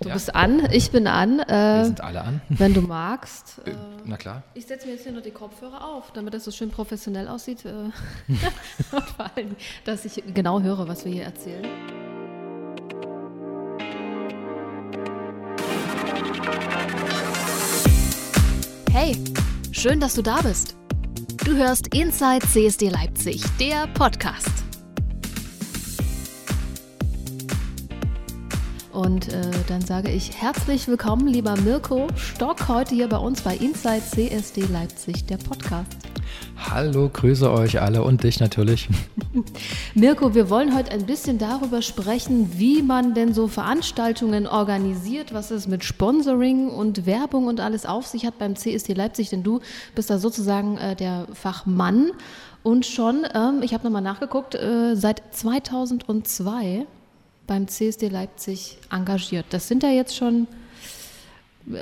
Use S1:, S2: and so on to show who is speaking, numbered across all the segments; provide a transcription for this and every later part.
S1: Du ja. bist an, ich bin an.
S2: Äh, Wir sind alle an.
S1: Wenn du magst.
S2: Äh, Na klar.
S1: Ich setze mir jetzt hier nur die Kopfhörer auf, damit das so schön professionell aussieht. Äh, und vor allem, dass ich genau höre, was wir hier erzählen. Hey, schön, dass du da bist. Du hörst Inside CSD Leipzig, der Podcast. Und äh, dann sage ich herzlich willkommen, lieber Mirko Stock, heute hier bei uns bei Inside CSD Leipzig, der Podcast.
S2: Hallo, grüße euch alle und dich natürlich.
S1: Mirko, wir wollen heute ein bisschen darüber sprechen, wie man denn so Veranstaltungen organisiert, was es mit Sponsoring und Werbung und alles auf sich hat beim CSD Leipzig, denn du bist da sozusagen äh, der Fachmann und schon, ähm, ich habe nochmal nachgeguckt, äh, seit 2002 beim CSD Leipzig engagiert. Das sind ja jetzt schon äh,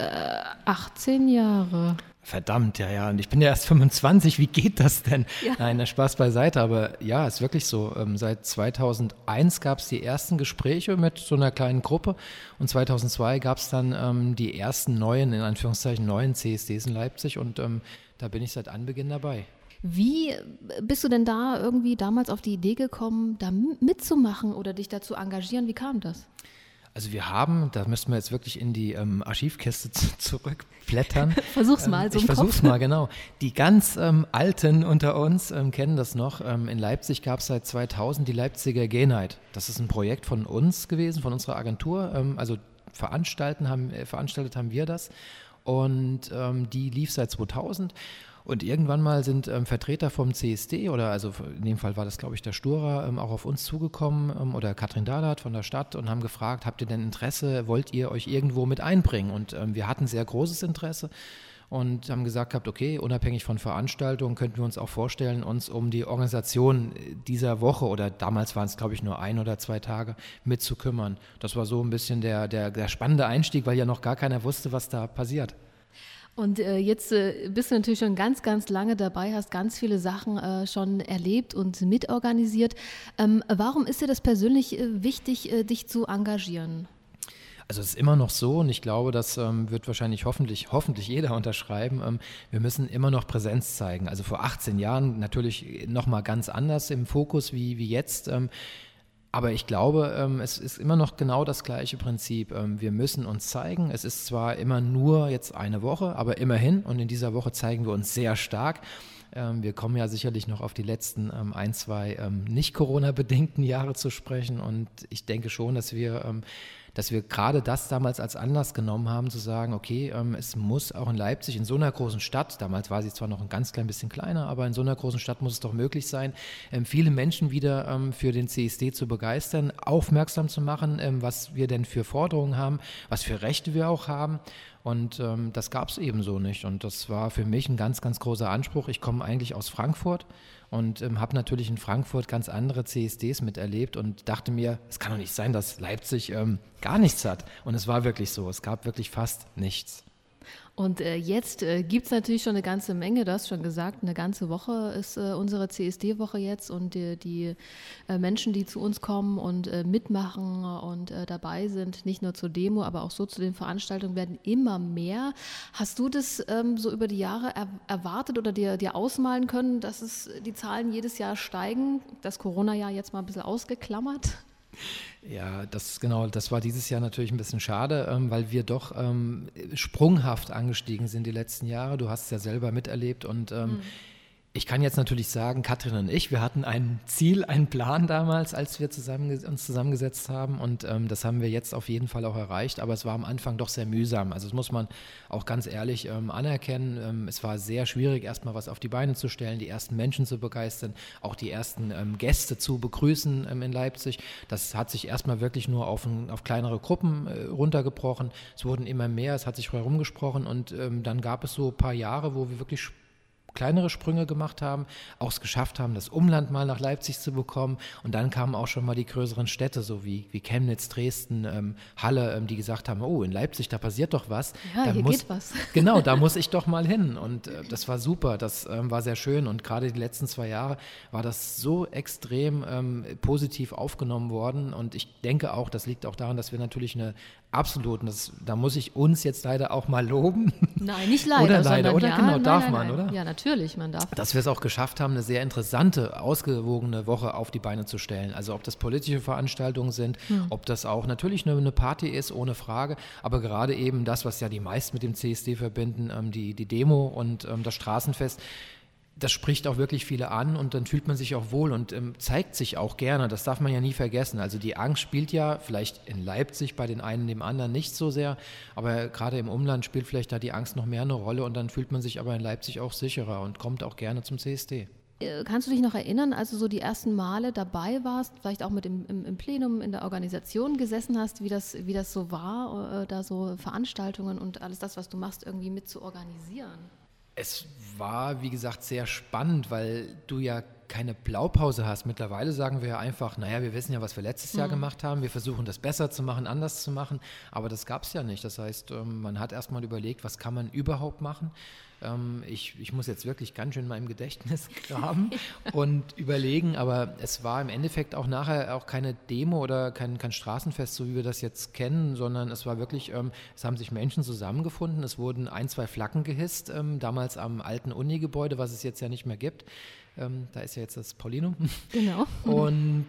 S1: 18 Jahre.
S2: Verdammt, ja, ja. Und ich bin ja erst 25. Wie geht das denn? Ja. Nein, der Spaß beiseite. Aber ja, ist wirklich so. Ähm, seit 2001 gab es die ersten Gespräche mit so einer kleinen Gruppe. Und 2002 gab es dann ähm, die ersten neuen, in Anführungszeichen, neuen CSDs in Leipzig. Und ähm, da bin ich seit Anbeginn dabei.
S1: Wie bist du denn da irgendwie damals auf die Idee gekommen, da mitzumachen oder dich dazu engagieren? Wie kam das?
S2: Also wir haben, da müssen wir jetzt wirklich in die ähm, Archivkiste zurückblättern.
S1: versuch's mal, ähm,
S2: so Ich versuch's Kopf. mal, genau. Die ganz ähm, Alten unter uns ähm, kennen das noch. Ähm, in Leipzig gab es seit 2000 die Leipziger Genheit. Das ist ein Projekt von uns gewesen, von unserer Agentur. Ähm, also veranstalten haben, äh, veranstaltet haben wir das. Und die lief seit 2000. Und irgendwann mal sind ähm, Vertreter vom CSD oder also in dem Fall war das, glaube ich, der Stura, ähm, auch auf uns zugekommen ähm, oder Katrin Dahlert von der Stadt und haben gefragt, habt ihr denn Interesse, wollt ihr euch irgendwo mit einbringen? Und ähm, wir hatten sehr großes Interesse und haben gesagt gehabt, okay, unabhängig von Veranstaltungen könnten wir uns auch vorstellen, uns um die Organisation dieser Woche oder damals waren es, glaube ich, nur ein oder zwei Tage mitzukümmern. Das war so ein bisschen der, der, der spannende Einstieg, weil ja noch gar keiner wusste, was da passiert.
S1: Und äh, jetzt äh, bist du natürlich schon ganz, ganz lange dabei, hast ganz viele Sachen äh, schon erlebt und mitorganisiert. Ähm, warum ist dir das persönlich äh, wichtig, äh, dich zu engagieren?
S2: Also es ist immer noch so und ich glaube, das ähm, wird wahrscheinlich hoffentlich, hoffentlich jeder unterschreiben. Ähm, wir müssen immer noch Präsenz zeigen. Also vor 18 Jahren natürlich nochmal ganz anders im Fokus wie, wie jetzt. Ähm, aber ich glaube, ähm, es ist immer noch genau das gleiche Prinzip. Ähm, wir müssen uns zeigen. Es ist zwar immer nur jetzt eine Woche, aber immerhin. Und in dieser Woche zeigen wir uns sehr stark. Ähm, wir kommen ja sicherlich noch auf die letzten ein, zwei nicht Corona-bedingten Jahre zu sprechen. Und ich denke schon, dass wir dass wir gerade das damals als Anlass genommen haben, zu sagen, okay, ähm, es muss auch in Leipzig, in so einer großen Stadt, damals war sie zwar noch ein ganz klein bisschen kleiner, aber in so einer großen Stadt muss es doch möglich sein, ähm, viele Menschen wieder ähm, für den CSD zu begeistern, aufmerksam zu machen, ähm, was wir denn für Forderungen haben, was für Rechte wir auch haben. Und ähm, das gab es ebenso nicht. Und das war für mich ein ganz, ganz großer Anspruch. Ich komme eigentlich aus Frankfurt und ähm, habe natürlich in Frankfurt ganz andere CSDs miterlebt und dachte mir, es kann doch nicht sein, dass Leipzig ähm, gar nichts hat. Und es war wirklich so, es gab wirklich fast nichts.
S1: Und äh, jetzt äh, gibt es natürlich schon eine ganze Menge, du hast schon gesagt, eine ganze Woche ist äh, unsere CSD-Woche jetzt und die, äh, Menschen, die zu uns kommen und mitmachen und dabei sind, nicht nur zur Demo, aber auch so zu den Veranstaltungen, werden immer mehr. Hast du das ähm, so über die Jahre er erwartet oder dir, dir ausmalen können, dass es die Zahlen jedes Jahr steigen? Das Corona-Jahr jetzt mal ein bisschen ausgeklammert?
S2: Ja, das genau, das war dieses Jahr natürlich ein bisschen schade, ähm, weil wir doch ähm, sprunghaft angestiegen sind die letzten Jahre. Du hast es ja selber miterlebt und ähm, mhm. Ich kann jetzt natürlich sagen, Katrin und ich, wir hatten ein Ziel, einen Plan damals, als wir zusammen, uns zusammengesetzt haben und ähm, das haben wir jetzt auf jeden Fall auch erreicht, aber es war am Anfang doch sehr mühsam. Also das muss man auch ganz ehrlich ähm, anerkennen. Ähm, es war sehr schwierig, erstmal was auf die Beine zu stellen, die ersten Menschen zu begeistern, auch die ersten ähm, Gäste zu begrüßen ähm, in Leipzig. Das hat sich erstmal wirklich nur auf, ein, auf kleinere Gruppen äh, runtergebrochen. Es wurden immer mehr, es hat sich herumgesprochen und ähm, dann gab es so ein paar Jahre, wo wir wirklich kleinere Sprünge gemacht haben, auch es geschafft haben, das Umland mal nach Leipzig zu bekommen. Und dann kamen auch schon mal die größeren Städte, so wie, wie Chemnitz, Dresden, ähm, Halle, ähm, die gesagt haben, oh, in Leipzig, da passiert doch was.
S1: Ja,
S2: da
S1: hier
S2: muss,
S1: geht was.
S2: Genau, da muss ich doch mal hin. Und äh, das war super, das ähm, war sehr schön. Und gerade die letzten zwei Jahre war das so extrem ähm, positiv aufgenommen worden. Und ich denke auch, das liegt auch daran, dass wir natürlich eine absolut, das, da muss ich uns jetzt leider auch mal loben.
S1: Nein, nicht leider.
S2: Oder leider, oder
S1: ja,
S2: genau,
S1: nein,
S2: darf
S1: nein,
S2: man,
S1: nein.
S2: oder?
S1: Ja, natürlich, man darf.
S2: Dass wir es auch geschafft haben, eine sehr interessante, ausgewogene Woche auf die Beine zu stellen. Also ob das politische Veranstaltungen sind,
S1: Hm.
S2: ob das auch natürlich eine, eine Party ist, ohne Frage, aber gerade eben das, was ja die meisten mit dem CSD verbinden, ähm, die, die Demo und ähm, das Straßenfest, das spricht auch wirklich viele an und dann fühlt man sich auch wohl und ähm, zeigt sich auch gerne. Das darf man ja nie vergessen. Also die Angst spielt ja vielleicht in Leipzig bei den einen, dem anderen nicht so sehr, aber gerade im Umland spielt vielleicht da die Angst noch mehr eine Rolle und dann fühlt man sich aber in Leipzig auch sicherer und kommt auch gerne zum CSD.
S1: Äh, Kannst du dich noch erinnern, als du so die ersten Male dabei warst, vielleicht auch mit im, im, im Plenum in der Organisation gesessen hast, wie das, wie das so war, äh, da so Veranstaltungen und alles das, was du machst, irgendwie mit zu organisieren?
S2: Es war, wie gesagt, sehr spannend, weil du ja keine Blaupause hast. Mittlerweile sagen wir ja einfach, naja, wir wissen ja, was wir letztes Jahr gemacht haben. Wir versuchen das besser zu machen, anders zu machen. Aber das gab es ja nicht. Das heißt, ähm, man hat erstmal überlegt, was kann man überhaupt machen. Ähm, Ich, ich muss jetzt wirklich ganz schön in meinem Gedächtnis graben und überlegen, aber es war im Endeffekt auch nachher auch keine Demo oder kein, kein Straßenfest, so wie wir das jetzt kennen, sondern es war wirklich, ähm, es haben sich Menschen zusammengefunden, es wurden ein, zwei Flaggen gehisst, damals am alten Uni-Gebäude, was es jetzt ja nicht mehr gibt. Ähm, Da ist ja jetzt das Paulinum.
S1: Genau.
S2: Und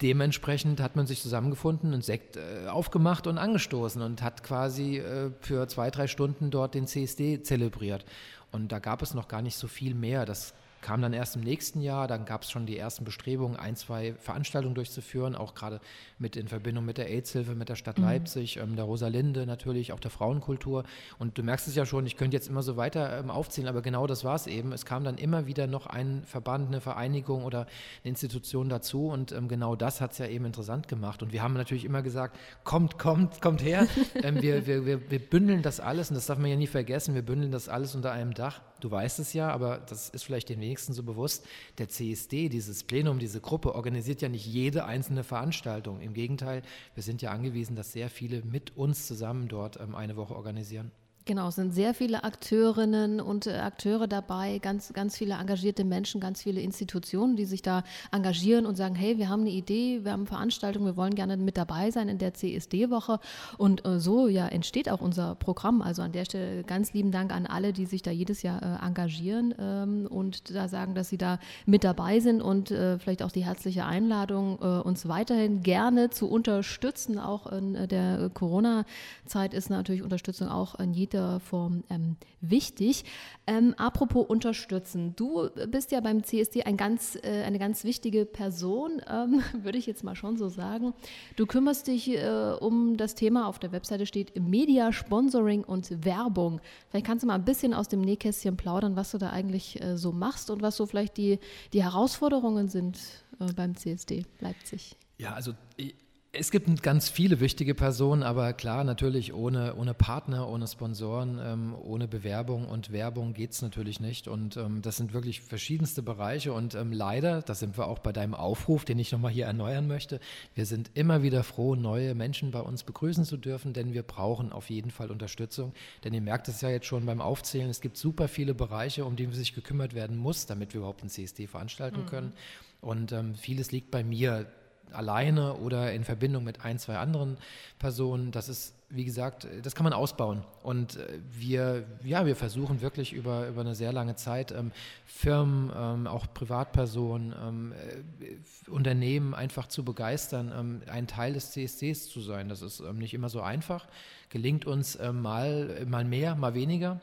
S2: dementsprechend hat man sich zusammengefunden, einen Sekt äh, aufgemacht und angestoßen und hat quasi äh, für zwei, drei Stunden dort den CSD zelebriert. Und da gab es noch gar nicht so viel mehr. Das kam dann erst im nächsten Jahr. Dann gab es schon die ersten Bestrebungen, ein, zwei Veranstaltungen durchzuführen, auch gerade mit in Verbindung mit der AIDS-Hilfe, mit der Stadt Leipzig, ähm, der Rosalinde natürlich, auch der Frauenkultur. Und du merkst es ja schon, ich könnte jetzt immer so weiter ähm, aufzählen, aber genau das war es eben. Es kam dann immer wieder noch ein Verband, eine Vereinigung oder eine Institution dazu und ähm, genau das hat es ja eben interessant gemacht. Und wir haben natürlich immer gesagt, kommt, kommt, kommt her. ähm, wir, wir, wir, wir bündeln das alles und das darf man ja nie vergessen, wir bündeln das alles unter einem Dach. Du weißt es ja, aber das ist vielleicht den wenigsten so bewusst. Der CSD, dieses Plenum, diese Gruppe organisiert ja nicht jede einzelne Veranstaltung. Im Gegenteil, wir sind ja angewiesen, dass sehr viele mit uns zusammen dort ähm, eine Woche organisieren.
S1: Genau, es sind sehr viele Akteurinnen und äh, Akteure dabei, ganz, ganz viele engagierte Menschen, ganz viele Institutionen, die sich da engagieren und sagen, hey, wir haben eine Idee, wir haben Veranstaltungen, wir wollen gerne mit dabei sein in der CSD-Woche. Und äh, so ja entsteht auch unser Programm. Also an der Stelle ganz lieben Dank an alle, die sich da jedes Jahr äh, engagieren ähm, und da sagen, dass sie da mit dabei sind und vielleicht auch die herzliche Einladung, uns weiterhin gerne zu unterstützen. Auch in der Corona-Zeit ist natürlich Unterstützung auch in jeder Form ähm, wichtig. Ähm, apropos unterstützen, du bist ja beim CSD ein ganz, äh, eine ganz wichtige Person, ähm, würde ich jetzt mal schon so sagen. Du kümmerst dich äh, um das Thema, auf der Webseite steht Media, Sponsoring und Werbung. Vielleicht kannst du mal ein bisschen aus dem Nähkästchen plaudern, was du da eigentlich äh, so machst und was so vielleicht die, die Herausforderungen sind äh, beim CSD Leipzig.
S2: Ja, also i- es gibt ganz viele wichtige Personen, aber klar, natürlich ohne, ohne Partner, ohne Sponsoren, ähm, ohne Bewerbung und Werbung geht es natürlich nicht. Und ähm, das sind wirklich verschiedenste Bereiche. Und ähm, leider, da sind wir auch bei deinem Aufruf, den ich nochmal hier erneuern möchte, wir sind immer wieder froh, neue Menschen bei uns begrüßen zu dürfen, denn wir brauchen auf jeden Fall Unterstützung. Denn ihr merkt es ja jetzt schon beim Aufzählen, es gibt super viele Bereiche, um die sich gekümmert werden muss, damit wir überhaupt einen CSD veranstalten können. Und ähm, vieles liegt bei mir alleine oder in Verbindung mit ein, zwei anderen Personen. Das ist, wie gesagt, das kann man ausbauen. Und äh, wir, ja, wir versuchen wirklich über, über eine sehr lange Zeit ähm, Firmen, ähm, auch Privatpersonen, ähm, äh, Unternehmen einfach zu begeistern, ähm, ein Teil des CSCs zu sein. Das ist ähm, nicht immer so einfach. Gelingt uns ähm, mal, mal mehr, mal weniger.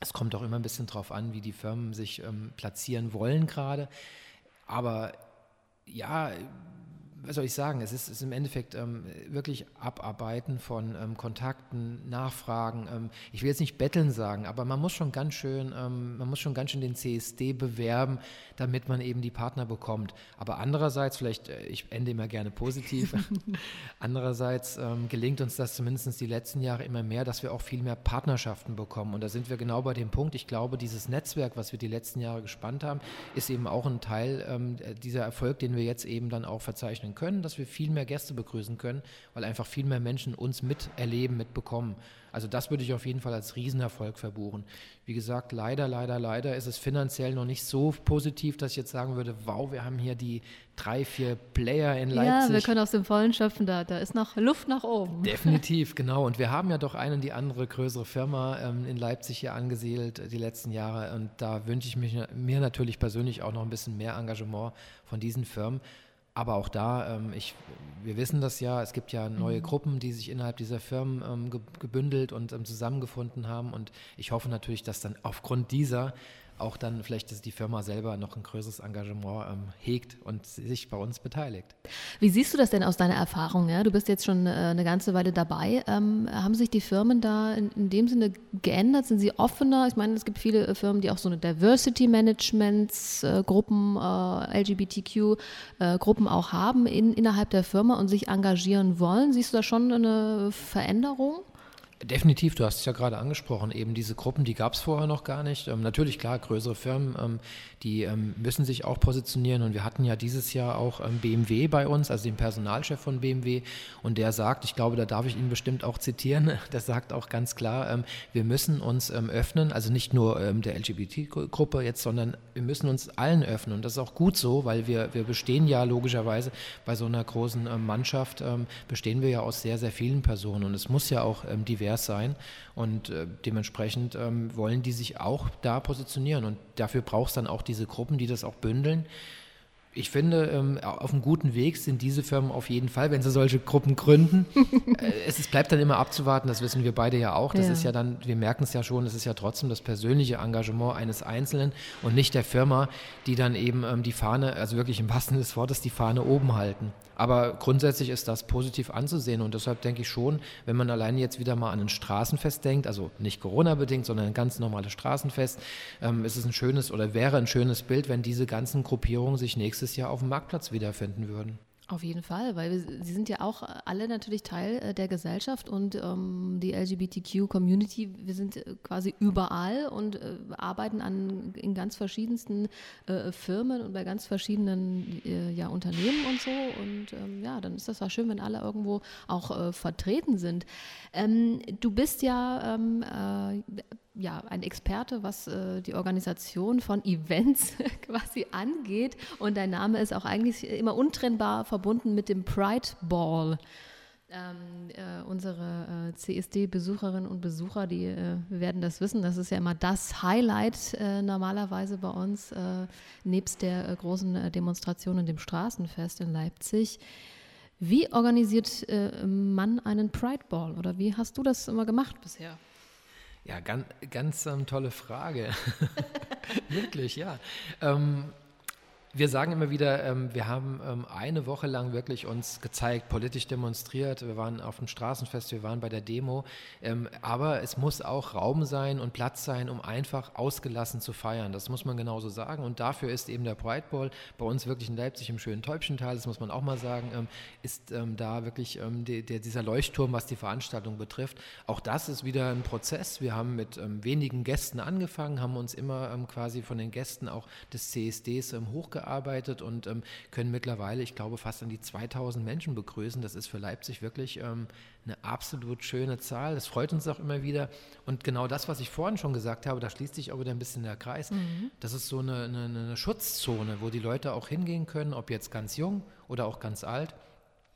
S2: Es kommt auch immer ein bisschen drauf an, wie die Firmen sich platzieren wollen gerade. Aber ja, was soll ich sagen, es ist, ist im Endeffekt ähm, wirklich Abarbeiten von ähm, Kontakten, Nachfragen. Ähm, ich will jetzt nicht betteln sagen, aber man muss schon ganz schön, ähm, man muss schon ganz schön den CSD bewerben, damit man eben die Partner bekommt. Aber andererseits, vielleicht, äh, ich ende immer gerne positiv, andererseits ähm, gelingt uns das zumindest die letzten Jahre immer mehr, dass wir auch viel mehr Partnerschaften bekommen. Und da sind wir genau bei dem Punkt, ich glaube, dieses Netzwerk, was wir die letzten Jahre gespannt haben, ist eben auch ein Teil ähm, dieser Erfolg, den wir jetzt eben dann auch verzeichnen können, dass wir viel mehr Gäste begrüßen können, weil einfach viel mehr Menschen uns miterleben, mitbekommen. Also das würde ich auf jeden Fall als Riesenerfolg verbuchen. Wie gesagt, leider, leider, leider ist es finanziell noch nicht so positiv, dass ich jetzt sagen würde, wow, wir haben hier die drei, vier Player in Leipzig.
S1: Ja, wir können aus dem Vollen schöpfen, da, da ist noch Luft nach oben.
S2: Definitiv, genau. Und wir haben ja doch eine und die andere größere Firma ähm, in Leipzig hier angesiedelt die letzten Jahre. Und da wünsche ich mich, mir natürlich persönlich auch noch ein bisschen mehr Engagement von diesen Firmen. Aber auch da, ähm, ich, wir wissen das ja, es gibt ja neue mhm. Gruppen, die sich innerhalb dieser Firmen ähm, ge gebündelt und ähm, zusammengefunden haben. Und ich hoffe natürlich, dass dann aufgrund dieser auch dann vielleicht dass die Firma selber noch ein größeres Engagement ähm, hegt und sich bei uns beteiligt.
S1: Wie siehst du das denn aus deiner Erfahrung? Ja? Du bist jetzt schon äh, eine ganze Weile dabei. Ähm, haben sich die Firmen da in, in, dem Sinne geändert? Sind sie offener? Ich meine, es gibt viele äh, Firmen, die auch so eine Diversity Managements äh, Gruppen, äh, auch haben in, innerhalb der Firma und sich engagieren wollen. Siehst du da schon eine Veränderung?
S2: Definitiv, du hast es ja gerade angesprochen, eben diese Gruppen, die gab es vorher noch gar nicht. Ähm, natürlich, klar, größere Firmen, ähm, die ähm, müssen sich auch positionieren. Und wir hatten ja dieses Jahr auch ähm, BMW bei uns, also den Personalchef von BMW und der sagt, ich glaube, da darf ich ihn bestimmt auch zitieren, der sagt auch ganz klar, ähm, wir müssen uns ähm, öffnen, also nicht nur der LGBT-Gruppe jetzt, sondern wir müssen uns allen öffnen. Und das ist auch gut so, weil wir, wir bestehen ja logischerweise bei so einer großen Mannschaft, bestehen wir ja aus sehr, sehr vielen Personen. Und es muss ja auch divers divers sein. Und äh, dementsprechend ähm, wollen die sich auch da positionieren. Und dafür braucht es dann auch diese Gruppen, die das auch bündeln ich finde, ähm, auf einem guten Weg sind diese Firmen auf jeden Fall, wenn sie solche Gruppen gründen. äh, es, es, bleibt dann immer abzuwarten, das wissen wir beide ja auch. Das ja. ist ja dann, wir merken es ja schon, es ist ja trotzdem das persönliche Engagement eines Einzelnen und nicht der Firma, die dann eben ähm, die Fahne, also wirklich im wahrsten des Wortes, die Fahne oben halten. Aber grundsätzlich ist das positiv anzusehen und deshalb denke ich schon, wenn man alleine jetzt wieder mal an ein Straßenfest denkt, also nicht Corona-bedingt, sondern ein ganz normales Straßenfest, ähm, ist es ein schönes oder wäre ein schönes Bild, wenn diese ganzen Gruppierungen sich nächstes Jahr auf dem Marktplatz wiederfinden würden.
S1: Auf jeden Fall, weil wir, sie sind ja auch alle natürlich Teil äh, der Gesellschaft und ähm, die LGBTQ-Community, wir sind äh, quasi überall und äh, arbeiten an, in ganz verschiedensten äh, Firmen und bei ganz verschiedenen äh, ja, Unternehmen und so. Und ähm, ja, dann ist das ja schön, wenn alle irgendwo auch äh, vertreten sind. Ähm, du bist ja ähm, ja, ein Experte, was äh, die Organisation von Events quasi angeht. Und dein Name ist auch eigentlich immer untrennbar verbunden mit dem Pride Ball. Ähm, äh, unsere äh, CSD-Besucherinnen und Besucher, die äh, werden das wissen. Das ist ja immer das Highlight äh, normalerweise bei uns, äh, nebst der äh, großen Demonstration und dem Straßenfest in Leipzig. Wie organisiert man einen Pride Ball oder wie hast du das immer gemacht bisher?
S2: Ja, ganz, ganz ähm, tolle Frage. Wirklich, ja. Ähm, wir sagen immer wieder, ähm, wir haben ähm, eine Woche lang wirklich uns gezeigt, politisch demonstriert. Wir waren auf dem Straßenfest, wir waren bei der Demo. Ähm, aber es muss auch Raum sein und Platz sein, um einfach ausgelassen zu feiern. Das muss man genauso sagen. Und dafür ist eben der Pride Ball bei uns wirklich in Leipzig im schönen Täubchental, das muss man auch mal sagen, ähm, ist ähm, da wirklich ähm, die, der, dieser Leuchtturm, was die Veranstaltung betrifft. Auch das ist wieder ein Prozess. Wir haben mit wenigen Gästen angefangen, haben uns immer quasi von den Gästen auch des CSDs hochgearbeitet gearbeitet und ähm, können mittlerweile, ich glaube, fast an die 2000 Menschen begrüßen. Das ist für Leipzig wirklich ähm, eine absolut schöne Zahl. Das freut uns auch immer wieder. Und genau das, was ich vorhin schon gesagt habe, da schließt sich auch wieder ein bisschen der Kreis. Mhm. Das ist so eine, eine, eine Schutzzone, wo die Leute auch hingehen können, ob jetzt ganz jung oder auch ganz alt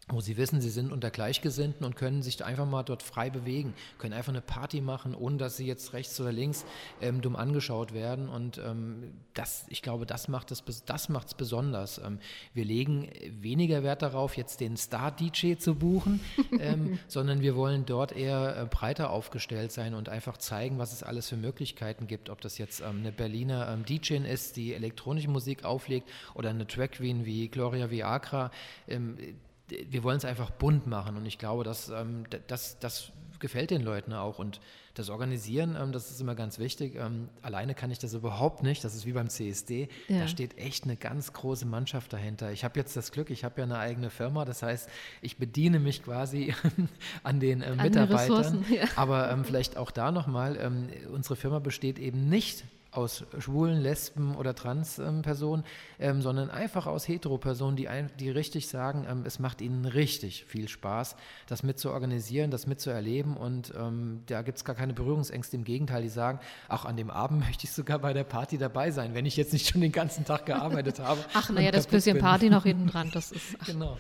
S2: wo sie wissen, sie sind unter Gleichgesinnten und können sich einfach mal dort frei bewegen, können einfach eine Party machen, ohne dass sie jetzt rechts oder links ähm, dumm angeschaut werden. Und ähm, das, ich glaube, das macht es das macht's besonders. Ähm, wir legen weniger Wert darauf, jetzt den Star-DJ zu buchen, ähm, sondern wir wollen dort eher äh, breiter aufgestellt sein und einfach zeigen, was es alles für Möglichkeiten gibt. Ob das jetzt ähm, eine Berliner ähm, DJ ist, die elektronische Musik auflegt, oder eine Track Queen wie Gloria Viagra wir wollen es einfach bunt machen und ich glaube, dass, ähm, das, das gefällt den Leuten auch und das Organisieren, ähm, das ist immer ganz wichtig. Ähm, alleine kann ich das überhaupt nicht, das ist wie beim CSD, ja. da steht echt eine ganz große Mannschaft dahinter. Ich habe jetzt das Glück, ich habe ja eine eigene Firma, das heißt, ich bediene mich quasi an den äh, Mitarbeitern, ja. aber ähm, vielleicht auch da nochmal, ähm, unsere Firma besteht eben nicht aus schwulen, lesben oder Trans-Personen, ähm, sondern einfach aus Hetero-Personen, die, die richtig sagen, ähm, es macht ihnen richtig viel Spaß, das mit zu organisieren, das mitzuerleben und ähm, da gibt es gar keine Berührungsängste. Im Gegenteil, die sagen, auch an dem Abend möchte ich sogar bei der Party dabei sein, wenn ich jetzt nicht schon den ganzen Tag gearbeitet habe.
S1: Ach, naja, das bisschen bin. Party noch hinten dran, das ist.
S2: Ach. Genau.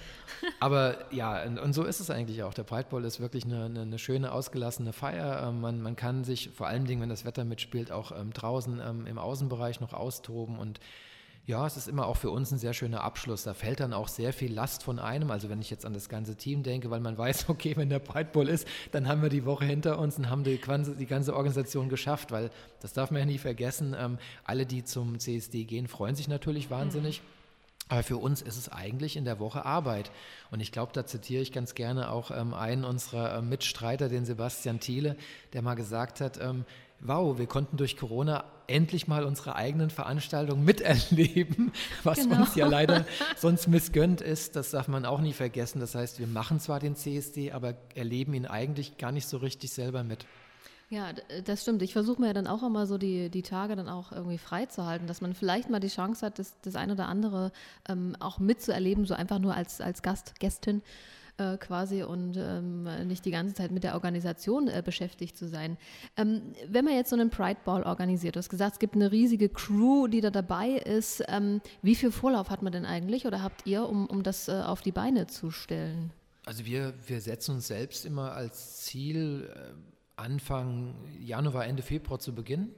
S2: Aber ja, und, und, so ist es eigentlich auch. Der Breitball ist wirklich eine, eine, eine schöne, ausgelassene Feier. Ähm, man, man, kann sich vor allen Dingen, wenn das Wetter mitspielt, auch ähm, draußen ähm, im Außenbereich noch austoben und ja, es ist immer auch für uns ein sehr schöner Abschluss. Da fällt dann auch sehr viel Last von einem. Also wenn ich jetzt an das ganze Team denke, weil man weiß, okay, wenn der Breitball ist, dann haben wir die Woche hinter uns und haben die, die ganze Organisation geschafft, weil das darf man ja nie vergessen. Ähm, alle, die zum CSD gehen, freuen sich natürlich wahnsinnig. Mhm. Aber für uns ist es eigentlich in der Woche Arbeit. Und ich glaube, da zitiere ich ganz gerne auch ähm, einen unserer äh, Mitstreiter, den Sebastian Thiele, der mal gesagt hat, ähm, wow, wir konnten durch Corona endlich mal unsere eigenen Veranstaltungen miterleben, was genau. uns ja leider sonst missgönnt ist. Das darf man auch nie vergessen. Das heißt, wir machen zwar den CSD, aber erleben ihn eigentlich gar nicht so richtig selber mit.
S1: Ja, das stimmt. Ich versuche mir ja dann auch immer so die, die Tage dann auch irgendwie freizuhalten, dass man vielleicht mal die Chance hat, das, das eine oder andere ähm, auch mitzuerleben, so einfach nur als, als Gast, Gästin äh, quasi und ähm, nicht die ganze Zeit mit der Organisation äh, beschäftigt zu sein. Ähm, wenn man jetzt so einen Pride Ball organisiert, du hast gesagt, es gibt eine riesige Crew, die da dabei ist. Ähm, wie viel Vorlauf hat man denn eigentlich oder habt ihr, um, um das äh, auf die Beine zu stellen?
S2: Also wir, wir setzen uns selbst immer als Ziel, äh, Anfang Januar, Ende Februar zu beginnen.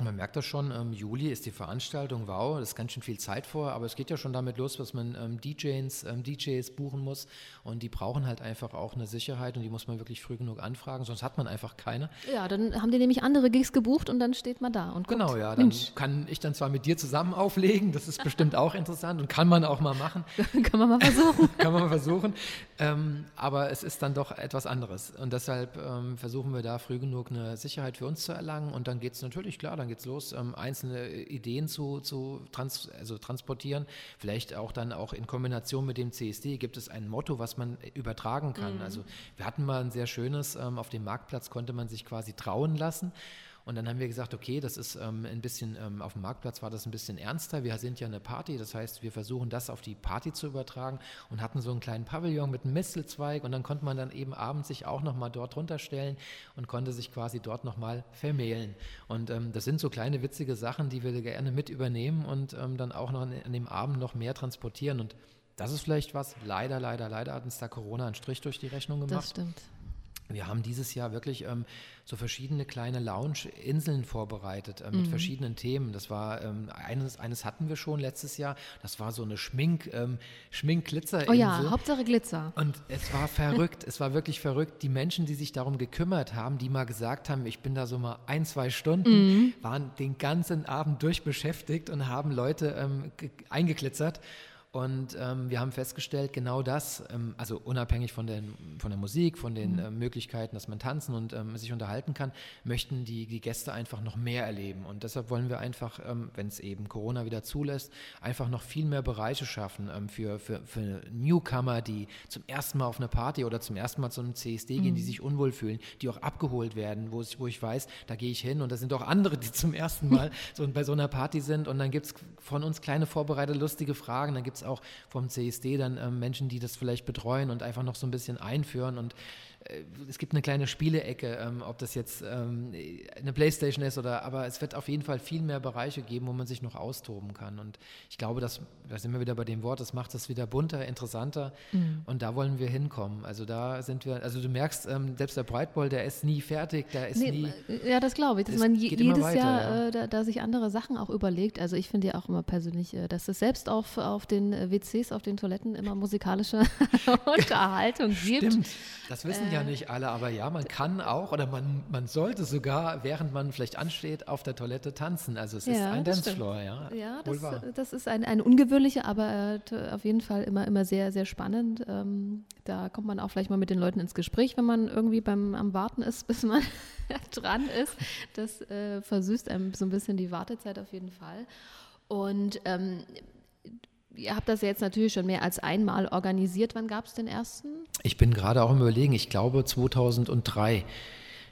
S2: Man merkt das schon, im Juli ist die Veranstaltung, wow, das ist ganz schön viel Zeit vor, aber es geht ja schon damit los, dass man ähm, DJs, ähm, DJs buchen muss und die brauchen halt einfach auch eine Sicherheit und die muss man wirklich früh genug anfragen, sonst hat man einfach keine.
S1: Ja, dann haben die nämlich andere Gigs gebucht und dann steht man da und
S2: guckt, Genau, ja, dann Mensch. kann ich dann zwar mit dir zusammen auflegen, das ist bestimmt auch interessant und kann man auch mal machen.
S1: kann man mal versuchen.
S2: kann man mal versuchen, ähm, aber es ist dann doch etwas anderes und deshalb ähm, versuchen wir da früh genug eine Sicherheit für uns zu erlangen und dann geht es natürlich, klar, dann dann geht es los, ähm, einzelne Ideen zu, zu trans also transportieren. Vielleicht auch dann auch in Kombination mit dem CSD gibt es ein Motto, was man übertragen kann. Mhm. Also wir hatten mal ein sehr schönes, ähm, auf dem Marktplatz konnte man sich quasi trauen lassen. Und dann haben wir gesagt, okay, das ist ähm, ein bisschen, ähm, auf dem Marktplatz war das ein bisschen ernster. Wir sind ja eine Party, das heißt, wir versuchen das auf die Party zu übertragen und hatten so einen kleinen Pavillon mit einem Mistelzweig und dann konnte man dann eben abends sich auch nochmal dort runterstellen und konnte sich quasi dort nochmal vermählen. Und ähm, das sind so kleine witzige Sachen, die wir gerne mit übernehmen und ähm, dann auch noch an, an dem Abend noch mehr transportieren. Und das ist vielleicht was, leider, leider, leider hat uns da Corona einen Strich durch die Rechnung gemacht.
S1: Das stimmt.
S2: Wir haben dieses Jahr wirklich ähm, so verschiedene kleine Lounge-Inseln vorbereitet äh, mit mhm. verschiedenen Themen. Das war ähm, eines, eines hatten wir schon letztes Jahr. Das war so eine Schmink, ähm, Schmink-Glitzer-Insel.
S1: Oh ja, Hauptsache Glitzer.
S2: Und es war verrückt. es war wirklich verrückt. Die Menschen, die sich darum gekümmert haben, die mal gesagt haben, ich bin da so mal ein, zwei Stunden, mhm. waren den ganzen Abend durchbeschäftigt und haben Leute ähm, eingeglitzert. Und ähm, wir haben festgestellt, genau das, ähm, also unabhängig von, den, von der Musik, von den mhm. äh, Möglichkeiten, dass man tanzen und ähm, sich unterhalten kann, möchten die, die Gäste einfach noch mehr erleben. Und deshalb wollen wir einfach, ähm, wenn es eben Corona wieder zulässt, einfach noch viel mehr Bereiche schaffen ähm, für, für, für Newcomer, die zum ersten Mal auf eine Party oder zum ersten Mal zu einem CSD gehen, die mhm. sich unwohl fühlen, die auch abgeholt werden, wo, ich, wo ich weiß, da gehe ich hin und da sind auch andere, die zum ersten Mal so bei so einer Party sind. Und dann gibt es von uns kleine vorbereitete, lustige Fragen, dann gibt es auch vom CSD dann ähm, Menschen, die das vielleicht betreuen und einfach noch so ein bisschen einführen. Und es gibt eine kleine Spielecke, ähm, ob das jetzt ähm, eine Playstation ist oder, aber es wird auf jeden Fall viel mehr Bereiche geben, wo man sich noch austoben kann. Und ich glaube, das, da sind wir wieder bei dem Wort, das macht es wieder bunter, interessanter mhm. und da wollen wir hinkommen. Also da sind wir, also du merkst, ähm, selbst der Breitball, der ist nie fertig, der ist nee, nie.
S1: Ja, das glaube ich, dass man je, jedes weiter, Jahr ja. äh, da, da, sich andere Sachen auch überlegt. Also ich finde ja auch immer persönlich, äh, dass es selbst auf, auf den äh, WCs, auf den Toiletten immer musikalische Unterhaltung gibt.
S2: Stimmt, das wissen äh, ja nicht alle, aber ja, man kann auch oder man, man sollte sogar, während man vielleicht ansteht, auf der Toilette tanzen. Also es ja, ist ein Dancefloor, ja.
S1: Ja, das, das, ist ein, ein ungewöhnliche, aber äh, auf jeden Fall immer, immer sehr, sehr spannend. Ähm, da kommt man auch vielleicht mal mit den Leuten ins Gespräch, wenn man irgendwie beim am Warten ist, bis man dran ist. Das äh, versüßt einem so ein bisschen die Wartezeit auf jeden Fall. Und ähm, ihr habt das jetzt natürlich schon mehr als einmal organisiert. Wann gab es den ersten?
S2: Ich bin gerade auch im Überlegen. Ich glaube 2003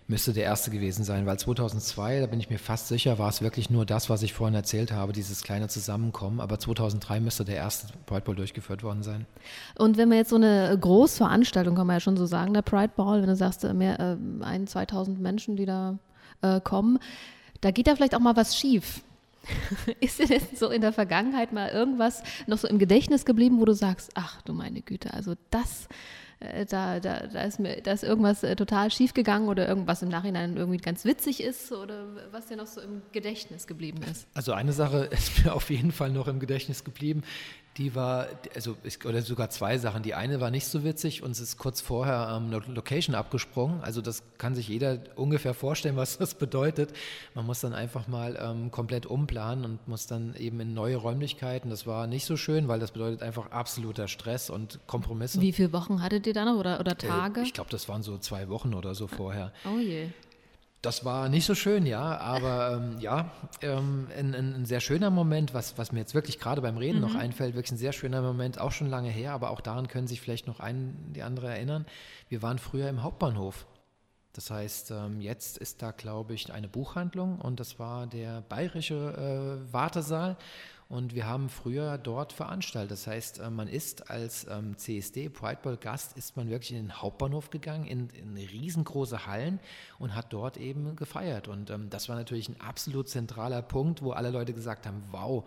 S2: müsste der erste gewesen sein, weil 2002, da bin ich mir fast sicher, war es wirklich nur das, was ich vorhin erzählt habe, dieses kleine Zusammenkommen. Aber 2003 müsste der erste Pride Ball durchgeführt worden sein.
S1: Und wenn wir jetzt so eine Großveranstaltung, kann man ja schon so sagen, der Pride Ball, wenn du sagst, äh, mehr äh, ein, 2000 Menschen, die da äh, kommen, da geht ja vielleicht auch mal was schief. Ist dir denn so in der Vergangenheit mal irgendwas noch so im Gedächtnis geblieben, wo du sagst, ach du meine Güte, also das, äh, da, da, da, ist mir, da ist irgendwas äh, total schief gegangen oder irgendwas im Nachhinein irgendwie ganz witzig ist oder was dir noch so im Gedächtnis geblieben ist?
S2: Also eine Sache ist mir auf jeden Fall noch im Gedächtnis geblieben die war, also oder sogar zwei Sachen. Die eine war nicht so witzig, uns ist kurz vorher ähm, Location abgesprungen. Also das kann sich jeder ungefähr vorstellen, was das bedeutet. Man muss dann einfach mal ähm, komplett umplanen und muss dann eben in neue Räumlichkeiten. Das war nicht so schön, weil das bedeutet einfach absoluter Stress und Kompromisse.
S1: Wie viele Wochen hattet ihr da noch oder, oder äh, Tage?
S2: Äh, ich glaube, das waren so zwei Wochen oder so vorher.
S1: Oh je.
S2: Das war nicht so schön, ja, aber ähm, ja, ähm, ein, ein, sehr schöner Moment, was, was mir jetzt wirklich gerade beim Reden mhm. noch einfällt, wirklich ein sehr schöner Moment, auch schon lange her, aber auch daran können sich vielleicht noch ein, die andere erinnern. Wir waren früher im Hauptbahnhof. Das heißt, ähm, jetzt ist da, glaube ich, eine Buchhandlung und das war der bayerische äh, Wartesaal. Und wir haben früher dort veranstaltet. Das heißt, äh, man ist als ähm, CSD Pride Ball Gast, ist man wirklich in den Hauptbahnhof gegangen, in, in riesengroße Hallen und hat dort eben gefeiert. Und ähm, das war natürlich ein absolut zentraler Punkt, wo alle Leute gesagt haben, wow,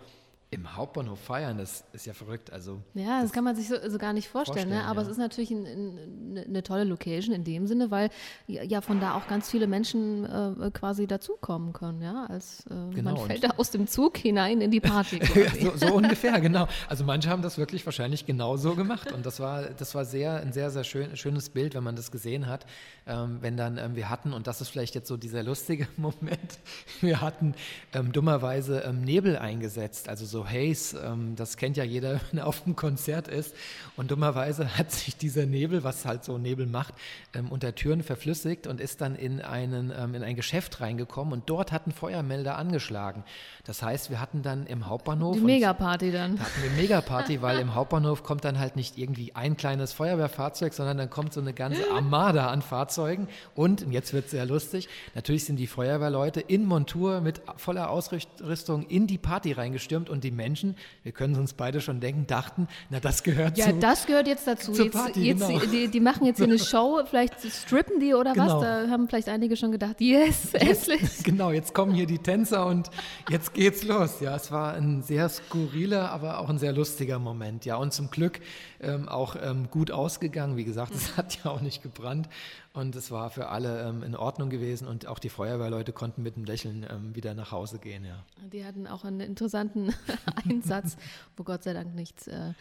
S2: im Hauptbahnhof feiern, das ist ja verrückt. Also,
S1: ja, das, das kann man sich so, so, gar nicht vorstellen, ne? vorstellen ne? aber ja. es ist natürlich ein, ein, eine tolle Location in dem Sinne, weil ja von da auch ganz viele Menschen äh, quasi dazukommen können. Ja? Als, äh, genau. Man fällt da aus dem Zug hinein in die Party.
S2: so, so, ungefähr, genau. Also manche haben das wirklich wahrscheinlich genau so gemacht und das war, das war sehr, ein sehr, sehr schön, schönes Bild, wenn man das gesehen hat. Ähm, wenn dann ähm, wir hatten, und das ist vielleicht jetzt so dieser lustige Moment, wir hatten ähm, dummerweise ähm, Nebel eingesetzt, also so so Haze, ähm, das kennt ja jeder, wenn er auf einem Konzert ist. Und dummerweise hat sich dieser Nebel, was halt so Nebel macht, ähm, unter Türen verflüssigt und ist dann in, einen, ähm, in ein Geschäft reingekommen und dort hatten Feuermelder angeschlagen. Das heißt, wir hatten dann im Hauptbahnhof.
S1: Die Megaparty dann.
S2: Da hatten wir Megaparty, weil im Hauptbahnhof kommt dann halt nicht irgendwie ein kleines Feuerwehrfahrzeug, sondern dann kommt so eine ganze Armada an Fahrzeugen. Und, und jetzt wird es sehr lustig, natürlich sind die Feuerwehrleute in Montur mit voller Ausrüstung in die Party reingestürmt und die die Menschen, wir können uns beide schon denken, dachten, na das gehört
S1: ja, zu Ja, das gehört jetzt dazu. Zur Party, jetzt, genau. die, die, machen jetzt hier eine Show, vielleicht strippen die oder genau. was, da haben vielleicht einige schon gedacht, yes, endlich.
S2: Genau, jetzt kommen hier die Tänzer und jetzt geht's los. Ja, es war ein sehr skurriler, aber auch ein sehr lustiger Moment. Ja, und zum Glück ähm, auch ähm, gut ausgegangen. Wie gesagt, es hat ja auch nicht gebrannt und es war für alle ähm, in Ordnung gewesen und auch die Feuerwehrleute konnten mit einem Lächeln ähm, wieder nach Hause gehen. Ja.
S1: Die hatten auch einen interessanten Einsatz, wo Gott sei Dank nichts äh,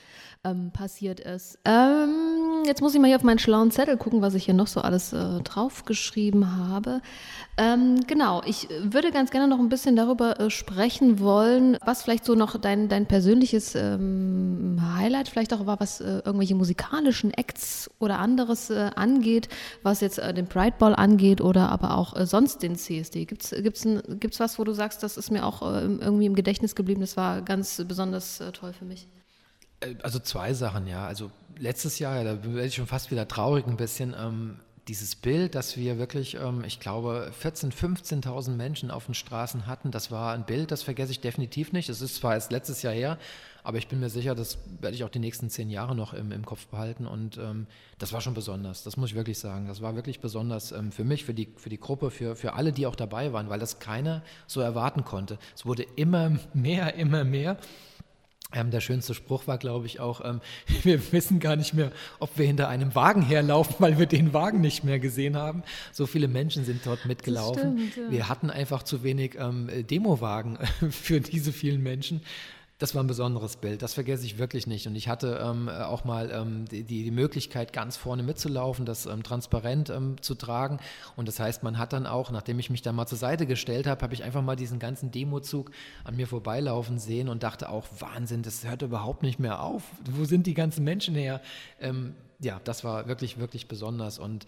S1: ähm, passiert ist. Ähm, jetzt muss ich mal hier auf meinen schlauen Zettel gucken, was ich hier noch so alles äh, draufgeschrieben habe. Ähm, genau, ich würde ganz gerne noch ein bisschen darüber äh, sprechen wollen, was vielleicht so noch dein, dein persönliches ähm, Highlight vielleicht auch war, was äh, irgendwelche musikalischen Acts oder anderes äh, angeht, was was jetzt äh, den Pride Ball angeht oder aber auch äh, sonst den CSD? Gibt es gibt's gibt's was, wo du sagst, das ist mir auch äh, irgendwie im Gedächtnis geblieben, das war ganz besonders toll für mich?
S2: Also zwei Sachen, ja. Also letztes Jahr, da werde ich schon fast wieder traurig ein bisschen, ähm, dieses Bild, dass wir wirklich, ähm, ich glaube, 14.000, 15.000 Menschen auf den Straßen hatten, das war ein Bild, das vergesse ich definitiv nicht. Es ist zwar erst letztes Jahr her, aber ich bin mir sicher, das werde ich auch die nächsten zehn Jahre noch im, im Kopf behalten. Und ähm, das war schon besonders, das muss ich wirklich sagen. Das war wirklich besonders ähm, für mich, für die, für die Gruppe, für, für alle, die auch dabei waren, weil das keiner so erwarten konnte. Es wurde immer mehr, immer mehr. Ähm, der schönste Spruch war, glaube ich, auch, ähm, wir wissen gar nicht mehr, ob wir hinter einem Wagen herlaufen, weil wir den Wagen nicht mehr gesehen haben. So viele Menschen sind dort mitgelaufen. Stimmt, ja. Wir hatten einfach zu wenig ähm, Demowagen für diese vielen Menschen. Das war ein besonderes Bild, das vergesse ich wirklich nicht. Und ich hatte ähm, auch mal ähm, die, die, Möglichkeit, ganz vorne mitzulaufen, das ähm, transparent ähm, zu tragen. Und das heißt, man hat dann auch, nachdem ich mich da mal zur Seite gestellt habe, habe ich einfach mal diesen ganzen Demozug an mir vorbeilaufen sehen und dachte auch, Wahnsinn, das hört überhaupt nicht mehr auf. Wo sind die ganzen Menschen her? Ähm, ja, das war wirklich, wirklich besonders. Und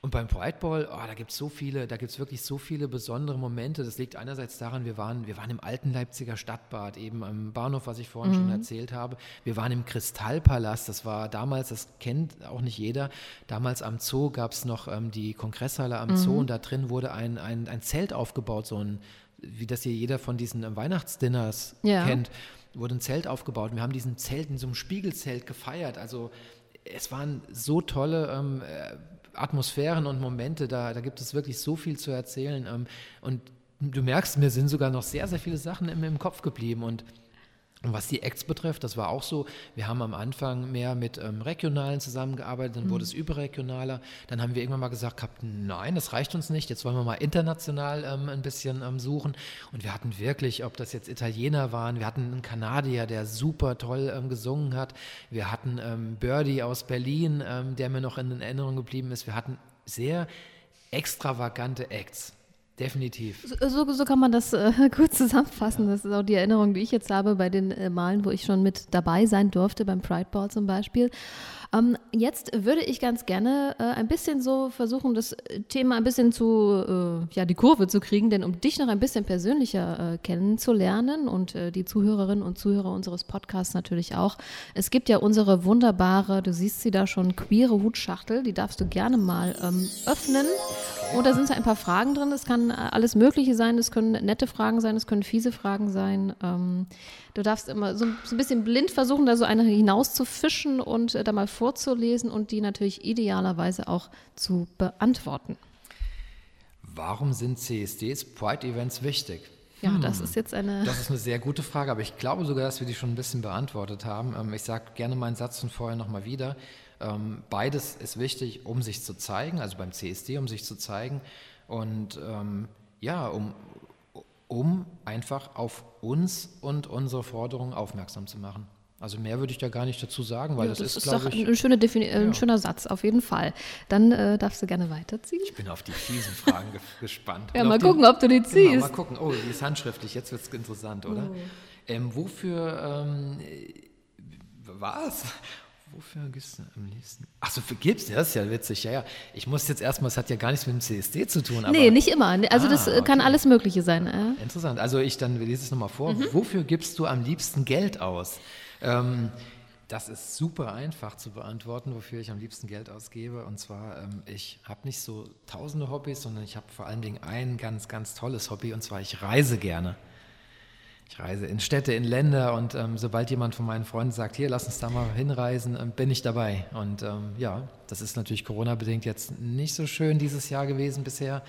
S2: und beim Pride Ball, oh, da gibt es so viele, da gibt es wirklich so viele besondere Momente. Das liegt einerseits daran, wir waren, wir waren im alten Leipziger Stadtbad, eben am Bahnhof, was ich vorhin mhm. schon erzählt habe. Wir waren im Kristallpalast, das war damals, das kennt auch nicht jeder, damals am Zoo gab es noch ähm, die Kongresshalle am mhm. Zoo und da drin wurde ein, ein, ein Zelt aufgebaut, so ein, wie das hier jeder von diesen ähm, Weihnachtsdinners ja. kennt, wurde ein Zelt aufgebaut. Wir haben diesen Zelt in so einem Spiegelzelt gefeiert. Also es waren so tolle ähm, äh, Atmosphären und Momente, da, da gibt es wirklich so viel zu erzählen. Ähm, und du merkst, mir sind sogar noch sehr, sehr viele Sachen im, im Kopf geblieben. Und und was die Acts betrifft, das war auch so, wir haben am Anfang mehr mit ähm, Regionalen zusammengearbeitet, dann mhm. wurde es überregionaler. Dann haben wir irgendwann mal gesagt, gehabt, nein, das reicht uns nicht, jetzt wollen wir mal international ähm, ein bisschen ähm, suchen. Und wir hatten wirklich, ob das jetzt Italiener waren, wir hatten einen Kanadier, der super toll ähm, gesungen hat. Wir hatten ähm, Birdie aus Berlin, ähm, der mir noch in Erinnerung geblieben ist. Wir hatten sehr extravagante Acts. Definitiv.
S1: So, so, kann man das äh, gut zusammenfassen. Ja. Das ist auch die Erinnerung, die ich jetzt habe bei den äh, Malen, wo ich schon mit dabei sein durfte, beim Pride Ball zum Beispiel. Ähm, jetzt würde ich ganz gerne äh, ein bisschen so versuchen, das Thema ein bisschen zu, äh, ja, die Kurve zu kriegen, denn um dich noch ein bisschen persönlicher äh, kennenzulernen und äh, die Zuhörerinnen und Zuhörer unseres Podcasts natürlich auch. Es gibt ja unsere wunderbare, du siehst sie da schon, queere Hutschachtel, die darfst du gerne mal ähm, öffnen. Und da sind so ein paar Fragen drin. Es kann alles Mögliche sein. Es können nette Fragen sein, es können fiese Fragen sein. Ähm, du darfst immer so, so, ein bisschen blind versuchen, da so eine hinauszufischen und äh, da mal vorzulesen und die natürlich idealerweise auch zu beantworten.
S2: Warum sind CSDs, Pride-Events wichtig?
S1: Ja, hm. das ist jetzt eine.
S2: Das ist eine sehr gute Frage, aber ich glaube sogar, dass wir die schon ein bisschen beantwortet haben. Ähm, ich sage gerne meinen Satz von vorher nochmal wieder. Ähm, beides ist wichtig, um sich zu zeigen, also beim CSD, um sich zu zeigen und ähm, ja, um, um einfach auf uns und unsere Forderungen aufmerksam zu machen. Also mehr würde ich da gar nicht dazu sagen, weil ja, das, das, ist, ist glaube ich,
S1: ein, äh, ein schöner Satz, auf jeden Fall. Dann äh, darfst du gerne weiterziehen.
S2: Ich bin auf die fiesen Fragen ge gespannt.
S1: Ja, mal gucken, ob du die ziehst. Genau,
S2: mal gucken. Oh, die ist handschriftlich, jetzt wird es interessant, oder? Oh. Ähm, wofür ähm, was? Wofür gibst du am liebsten? Achso, für gibst du? Das ist ja witzig. Ja, ja. Ich muss jetzt erstmal, es hat ja gar nichts mit dem CSD zu tun.
S1: Aber nee, nicht immer. Also ah, das äh, okay. kann alles Mögliche sein. Ja.
S2: Interessant. Also ich dann lese es nochmal vor. Mhm. Wofür gibst du am liebsten Geld aus? Ähm, das ist super einfach zu beantworten, wofür ich am liebsten Geld ausgebe. Und zwar, ähm, ich habe nicht so tausende Hobbys, sondern ich habe vor allen Dingen ein ganz, ganz tolles Hobby. Und zwar, ich reise gerne. Ich reise in Städte, in Länder und ähm, sobald jemand von meinen Freunden sagt, hier, lass uns da mal hinreisen, ähm, bin ich dabei. Und ähm, ja, das ist natürlich Corona-bedingt jetzt nicht so schön dieses Jahr gewesen bisher.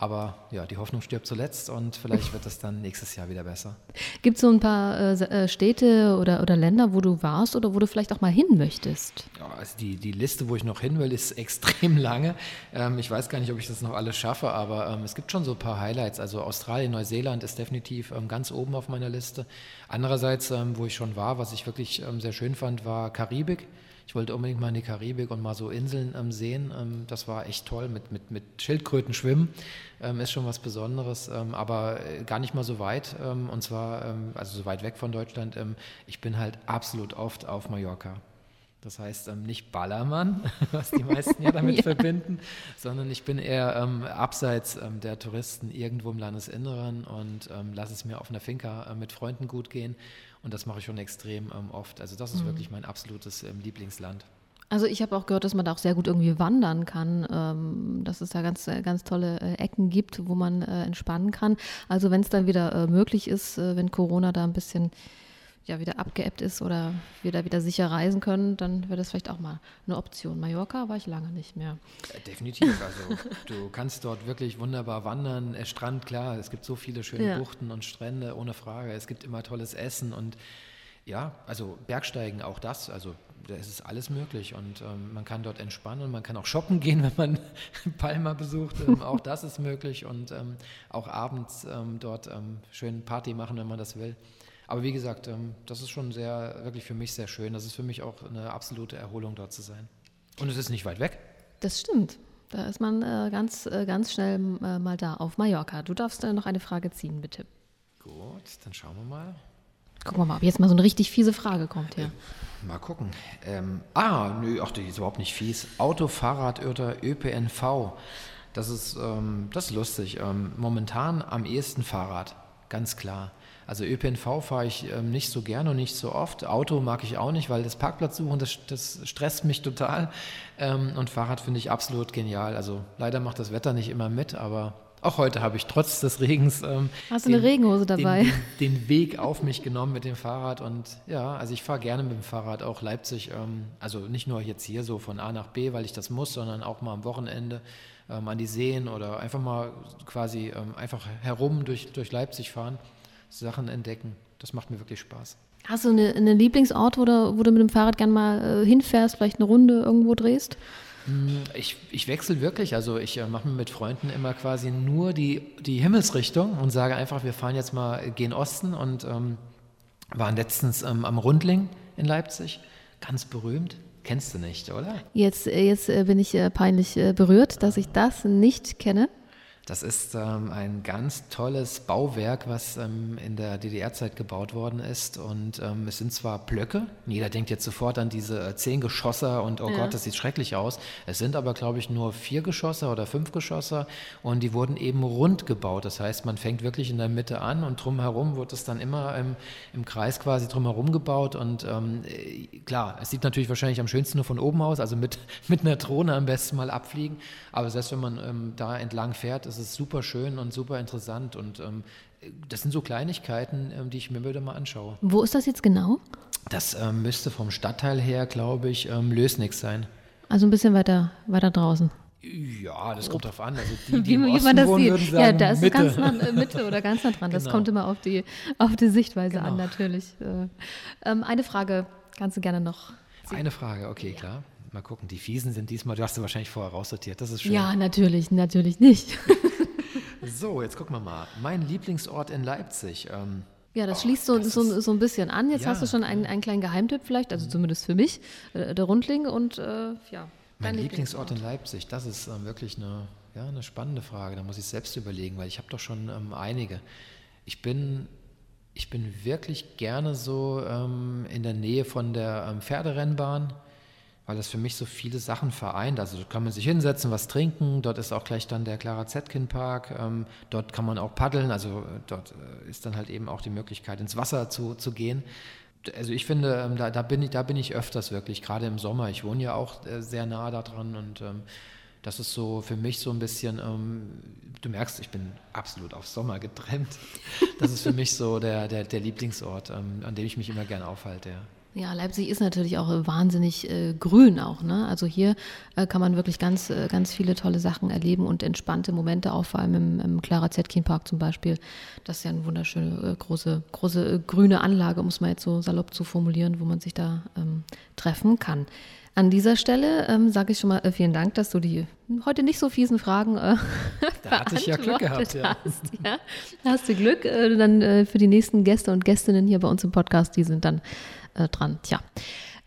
S2: Aber ja, die Hoffnung stirbt zuletzt und vielleicht wird es dann nächstes Jahr wieder besser.
S1: Gibt es so ein paar äh, äh, Städte oder, oder Länder, wo du warst oder wo du vielleicht auch mal hin möchtest?
S2: Ja, also die, die Liste, wo ich noch hin will, ist extrem lange. Ähm, ich weiß gar nicht, ob ich das noch alles schaffe, aber ähm, es gibt schon so ein paar Highlights. Also Australien, Neuseeland ist definitiv ähm, ganz oben auf meiner Liste. Andererseits, ähm, wo ich schon war, was ich wirklich ähm, sehr schön fand, war Karibik. Ich wollte unbedingt mal in die Karibik und mal so Inseln ähm, sehen. Ähm, das war echt toll mit, mit, mit Schildkröten schwimmen. Ähm, ist schon was Besonderes, ähm, aber äh, gar nicht mal so weit. Ähm, und zwar, ähm, also so weit weg von Deutschland. ich bin halt absolut oft auf Mallorca. Das heißt nicht Ballermann, was die meisten ja damit ja. verbinden, sondern ich bin eher abseits der Touristen irgendwo im Landesinneren und lasse es mir auf einer Finca äh, mit Freunden gut gehen und das mache ich schon extrem ähm, oft. Also das ist mhm. wirklich mein absolutes ähm, Lieblingsland.
S1: Also ich habe auch gehört, dass man da auch sehr gut irgendwie wandern kann, ähm, dass es da ganz, äh, ganz tolle äh, Ecken gibt, wo man äh, entspannen kann. Also wenn es dann wieder äh, möglich ist, äh, wenn Corona da ein bisschen ja, wieder abgeebbt ist oder wir da wieder sicher reisen können, dann wäre das vielleicht auch mal eine Option. Mallorca war ich lange nicht mehr.
S2: Äh, definitiv. Also du kannst dort wirklich wunderbar wandern. Strand, klar, es gibt so viele schöne ja. Buchten und Strände, ohne Frage. Es gibt immer tolles Essen und ja, also Bergsteigen, auch das, also da ist es alles möglich und ähm, man kann dort entspannen und man kann auch shoppen gehen, wenn man Palma besucht, ähm, auch das ist möglich und ähm, auch abends ähm, dort ähm, schön Party machen, wenn man das will. Aber wie gesagt, ähm, das ist schon sehr, wirklich für mich sehr schön. Das ist für mich auch eine absolute Erholung dort zu sein. Und es ist nicht weit weg.
S1: Das stimmt. Da ist man äh, ganz, äh, ganz schnell äh, mal da auf Mallorca. Du darfst noch eine Frage ziehen, bitte.
S2: Gut, dann schauen wir mal.
S1: Gucken wir mal, ob jetzt mal so eine richtig fiese Frage kommt hier.
S2: Äh, mal gucken. Ähm, ah, nö, ach, die ist überhaupt nicht fies. Auto, Fahrrad oder ÖPNV. Das ist, ähm, das ist lustig. Ähm, momentan am ehesten Fahrrad, ganz klar. Also ÖPNV fahre ich ähm, nicht so gerne und nicht so oft. Auto mag ich auch nicht, weil das Parkplatzsuchen, das, das stresst mich total. Ähm, und Fahrrad finde ich absolut genial. Also leider macht das Wetter nicht immer mit, aber auch heute habe ich trotz des Regens ähm,
S1: Hast du den, eine Regenhose dabei?
S2: Den, den, den, Weg auf mich genommen mit dem Fahrrad und ja, also ich fahre gerne mit dem Fahrrad auch Leipzig, ähm, also nicht nur jetzt hier so von A nach B, weil ich das muss, sondern auch mal am Wochenende ähm, an die Seen oder einfach mal quasi ähm, einfach herum durch, durch Leipzig fahren. Sachen entdecken. Das macht mir wirklich Spaß.
S1: Hast du einen eine Lieblingsort, wo du, wo du mit dem Fahrrad gerne mal äh, hinfährst, vielleicht eine Runde irgendwo drehst?
S2: Hm, ich, ich wechsle wirklich, also ich äh, mache mir mit Freunden immer quasi nur die, die Himmelsrichtung und sage einfach, wir fahren jetzt mal gen Osten und ähm, waren letztens ähm, am Rundling in Leipzig, ganz berühmt. Kennst du nicht, oder?
S1: Jetzt, äh, jetzt bin ich peinlich berührt, dass ich das nicht kenne.
S2: Das ist ähm, ein ganz tolles Bauwerk, was ähm, in der DDR-Zeit gebaut worden ist. Und ähm, es sind zwar Blöcke, jeder denkt jetzt sofort an diese äh, zehn Geschosser und oh ja. Gott, das sieht schrecklich aus. Es sind aber, glaube ich, nur vier Geschosser oder fünf Geschosser und die wurden eben rund gebaut. Das heißt, man fängt wirklich in der Mitte an und drumherum wird es dann immer im, im Kreis quasi drumherum gebaut. Und ähm, äh, klar, es sieht natürlich wahrscheinlich am schönsten nur von oben aus, also mit, mit einer Drohne am besten mal abfliegen. Aber selbst wenn man ähm, da entlang fährt, ist es super schön und super interessant und ähm, das sind so Kleinigkeiten, ähm, die ich mir wieder mal anschaue.
S1: Wo ist das jetzt genau?
S2: Das ähm, müsste vom Stadtteil her, glaube ich, ähm, Lösnix sein.
S1: Also ein bisschen weiter, weiter draußen.
S2: Ja, das kommt drauf an. Also die, die wie, im man das wohnen, sieht. Sagen,
S1: ja, da ist Mitte. ganz nah, äh, Mitte oder ganz nah dran. Das genau. kommt immer auf die, auf die Sichtweise genau. an, natürlich. Äh, ähm, eine Frage kannst du gerne noch.
S2: Ziehen. Eine Frage, okay, ja. klar. Mal gucken, die Fiesen sind diesmal, du hast sie wahrscheinlich vorher raussortiert, das ist schön.
S1: Ja, natürlich, natürlich nicht.
S2: so, jetzt gucken wir mal. Mein Lieblingsort in Leipzig. Ähm,
S1: ja, das oh, schließt so, das so, so ein bisschen an. Jetzt ja. hast du schon einen, einen kleinen Geheimtipp vielleicht, also zumindest für mich, äh, der Rundling und äh, ja.
S2: Mein Lieblingsort. Lieblingsort in Leipzig, das ist äh, wirklich eine, ja, eine spannende Frage. Da muss ich selbst überlegen, weil ich habe doch schon ähm, einige. Ich bin, ich bin wirklich gerne so ähm, in der Nähe von der ähm, Pferderennbahn weil das für mich so viele Sachen vereint. Also kann man sich hinsetzen, was trinken, dort ist auch gleich dann der Clara Zetkin Park, ähm, dort kann man auch paddeln, also äh, dort äh, ist dann halt eben auch die Möglichkeit ins Wasser zu, zu gehen. Also ich finde, ähm, da, da, bin ich, da bin ich öfters wirklich, gerade im Sommer. Ich wohne ja auch äh, sehr nah da dran und ähm, das ist so für mich so ein bisschen, ähm, du merkst, ich bin absolut auf Sommer getrennt. Das ist für mich so der, der, der Lieblingsort, ähm, an dem ich mich immer gerne aufhalte. Ja.
S1: Ja, Leipzig ist natürlich auch äh, wahnsinnig äh, grün auch. Ne? Also hier äh, kann man wirklich ganz, äh, ganz viele tolle Sachen erleben und entspannte Momente auch, vor allem im, im Clara Zetkin Park zum Beispiel. Das ist ja eine wunderschöne, äh, große, große äh, grüne Anlage, um es mal jetzt so salopp zu formulieren, wo man sich da ähm, treffen kann. An dieser Stelle ähm, sage ich schon mal vielen Dank, dass du die heute nicht so fiesen Fragen äh,
S2: Da hatte ich ja Glück gehabt, ja.
S1: Hast, ja. hast du Glück. Äh, dann äh, für die nächsten Gäste und Gästinnen hier bei uns im Podcast, die sind dann äh, dran. Tja.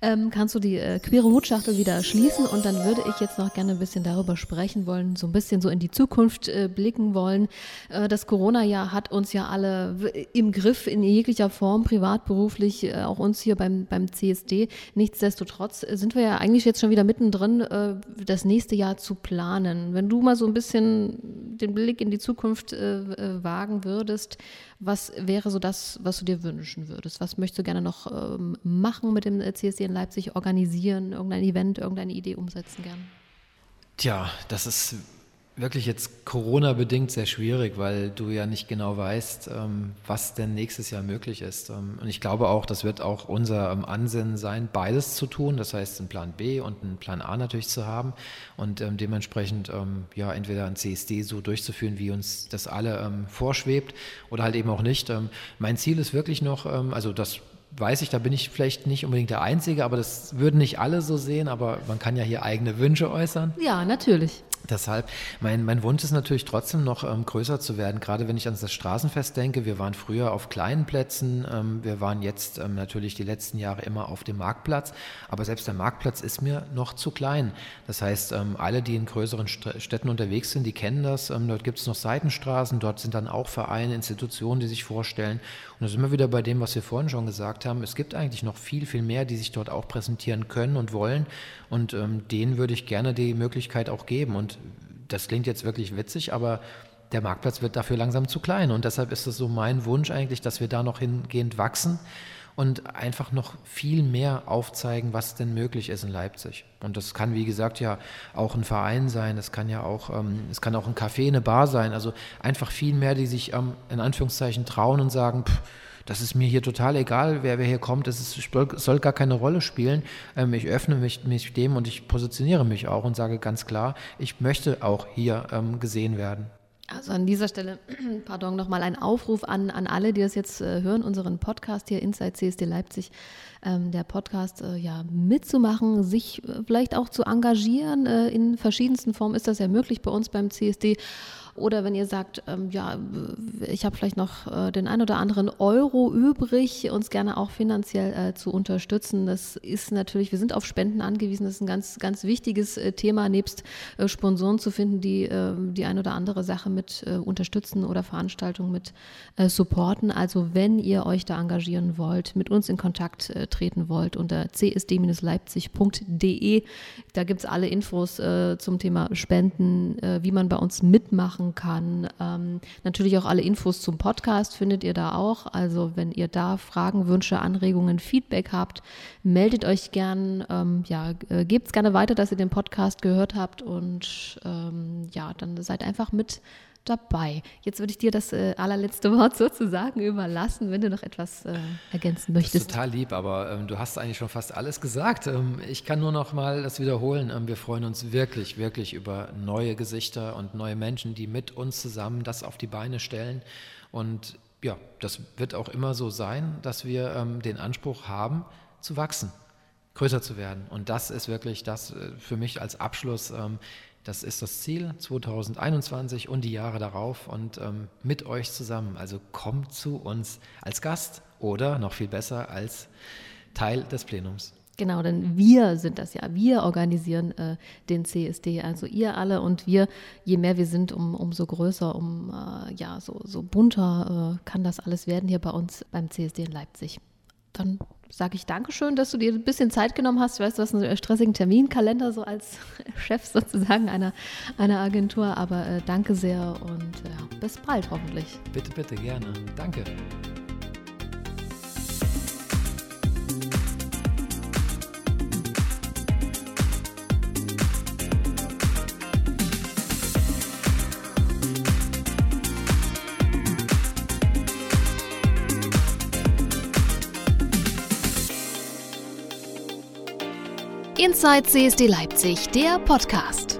S1: Ähm, kannst du die äh, queere Hutschachtel wieder schließen und dann würde ich jetzt noch gerne ein bisschen darüber sprechen wollen, so ein bisschen so in die Zukunft äh, blicken wollen. Äh, das Corona-Jahr hat uns ja alle im Griff in jeglicher Form, privat, beruflich, äh, auch uns hier beim, beim CSD. Nichtsdestotrotz sind wir ja eigentlich jetzt schon wieder mittendrin, äh, das nächste Jahr zu planen. Wenn du mal so ein bisschen den Blick in die Zukunft äh, äh, wagen würdest, was wäre so das, was du dir wünschen würdest? Was möchtest du gerne noch ähm, machen mit dem CSD in Leipzig, organisieren, irgendein Event, irgendeine Idee umsetzen gerne?
S2: Tja, das ist wirklich jetzt Corona-bedingt sehr schwierig, weil du ja nicht genau weißt, ähm, was denn nächstes Jahr möglich ist. Ähm, und ich glaube auch, das wird auch unser ähm, Ansinnen sein, beides zu tun. Das heißt, einen Plan B und einen Plan A natürlich zu haben und dementsprechend ja entweder ein CSD so durchzuführen, wie uns das alle vorschwebt oder halt eben auch nicht. Mein Ziel ist wirklich noch, also das weiß ich, da bin ich vielleicht nicht unbedingt der Einzige, aber das würden nicht alle so sehen, aber man kann ja hier eigene Wünsche äußern.
S1: Ja, natürlich.
S2: Deshalb, mein, mein Wunsch ist natürlich trotzdem noch ähm, größer zu werden, gerade wenn ich an das Straßenfest denke. Wir waren früher auf kleinen Plätzen, ähm, wir waren jetzt ähm, natürlich die letzten Jahre immer auf dem Marktplatz, aber selbst der Marktplatz ist mir noch zu klein. Das heißt, ähm, alle, die in größeren Städten unterwegs sind, die kennen das. Ähm, dort gibt es noch Seitenstraßen, dort sind dann auch Vereine, Institutionen, die sich vorstellen. Und da sind wir wieder bei dem, was wir vorhin schon gesagt haben. Es gibt eigentlich noch viel, viel mehr, die sich dort auch präsentieren können und wollen. Und ähm, denen würde ich gerne die Möglichkeit auch geben. Und das klingt jetzt wirklich witzig, aber der Marktplatz wird dafür langsam zu klein. Und deshalb ist es so mein Wunsch eigentlich, dass wir da noch hingehend wachsen und einfach noch viel mehr aufzeigen, was denn möglich ist in Leipzig. Und das kann, wie gesagt, ja auch ein Verein sein, es kann ja auch, ähm, es kann auch ein Café, eine Bar sein. Also einfach viel mehr, die sich ähm, in Anführungszeichen trauen und sagen, pff, das ist mir hier total egal, wer, wer hier kommt, es soll gar keine Rolle spielen. Ähm, ich öffne mich, mich dem und ich positioniere mich auch und sage ganz klar, ich möchte auch hier ähm, gesehen werden.
S1: Also an dieser Stelle, pardon, nochmal ein Aufruf an, an alle, die das jetzt äh, hören, unseren Podcast hier Inside CSD Leipzig, ähm, der Podcast äh, ja mitzumachen, sich äh, vielleicht auch zu engagieren. Äh, in verschiedensten Formen ist das ja möglich bei uns beim CSD. Oder wenn ihr sagt, ähm, ja, ich habe vielleicht noch äh, den ein oder anderen Euro übrig, uns gerne auch finanziell äh, zu unterstützen. Das ist natürlich, wir sind auf Spenden angewiesen. Das ist ein ganz, ganz wichtiges äh, Thema, nebst äh, Sponsoren zu finden, die ähm, die ein oder andere Sache mit äh, unterstützen oder Veranstaltungen mit äh, supporten. Also wenn ihr euch da engagieren wollt, mit uns in Kontakt treten wollt, unter csd-leipzig.de. Da gibt es alle Infos zum Thema Spenden, wie man bei uns mitmachen machen kann. Ähm, natürlich auch alle Infos zum Podcast findet ihr da auch. Also wenn ihr da Fragen, Wünsche, Anregungen, Feedback habt, meldet euch gern. Ähm, ja, äh, gebt es gerne weiter, dass ihr den Podcast gehört habt und ähm, ja, dann seid einfach mit dabei. Jetzt würde ich dir das äh, allerletzte Wort sozusagen überlassen, wenn du noch etwas äh, ergänzen möchtest. Das
S2: ist total lieb, aber ähm, du hast eigentlich schon fast alles gesagt. Ähm, ich kann nur noch mal das wiederholen. Ähm, wir freuen uns wirklich, wirklich über neue Gesichter und neue Menschen, die mit uns zusammen das auf die Beine stellen. Und ja, das wird auch immer so sein, dass wir ähm, den Anspruch haben, zu wachsen, größer zu werden. Und das ist wirklich das äh, für mich als Abschluss ähm, das ist das Ziel 2021 und die Jahre darauf und ähm, mit euch zusammen. Also kommt zu uns als Gast oder noch viel besser als Teil des Plenums.
S1: Genau, denn wir sind das ja. Wir organisieren äh, den CSD, also ihr alle und wir. Je mehr wir sind, um, umso größer, um äh, ja so, so bunter äh, kann das alles werden hier bei uns beim CSD in Leipzig. Dann sage ich Dankeschön, dass du dir ein bisschen Zeit genommen hast. Ich weiß, du hast einen stressigen Terminkalender so als Chef sozusagen einer, einer Agentur, aber äh, danke sehr und äh, bis bald hoffentlich.
S2: Bitte, bitte, gerne. Danke.
S3: Inside CSD Leipzig, der Podcast.